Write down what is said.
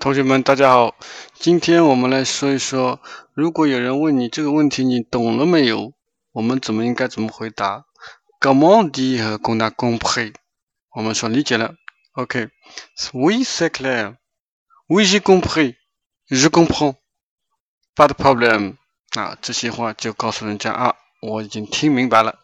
同学们，大家好，今天我们来说一说，如果有人问你这个问题，你懂了没有？我们怎么应该怎么回答？Comment dire qu'on a compris？我们说理解了。OK，Oui, c'est clair. Oui, j'ai compris. Je comprends. Pas de problème. 啊，这些话就告诉人家啊，我已经听明白了。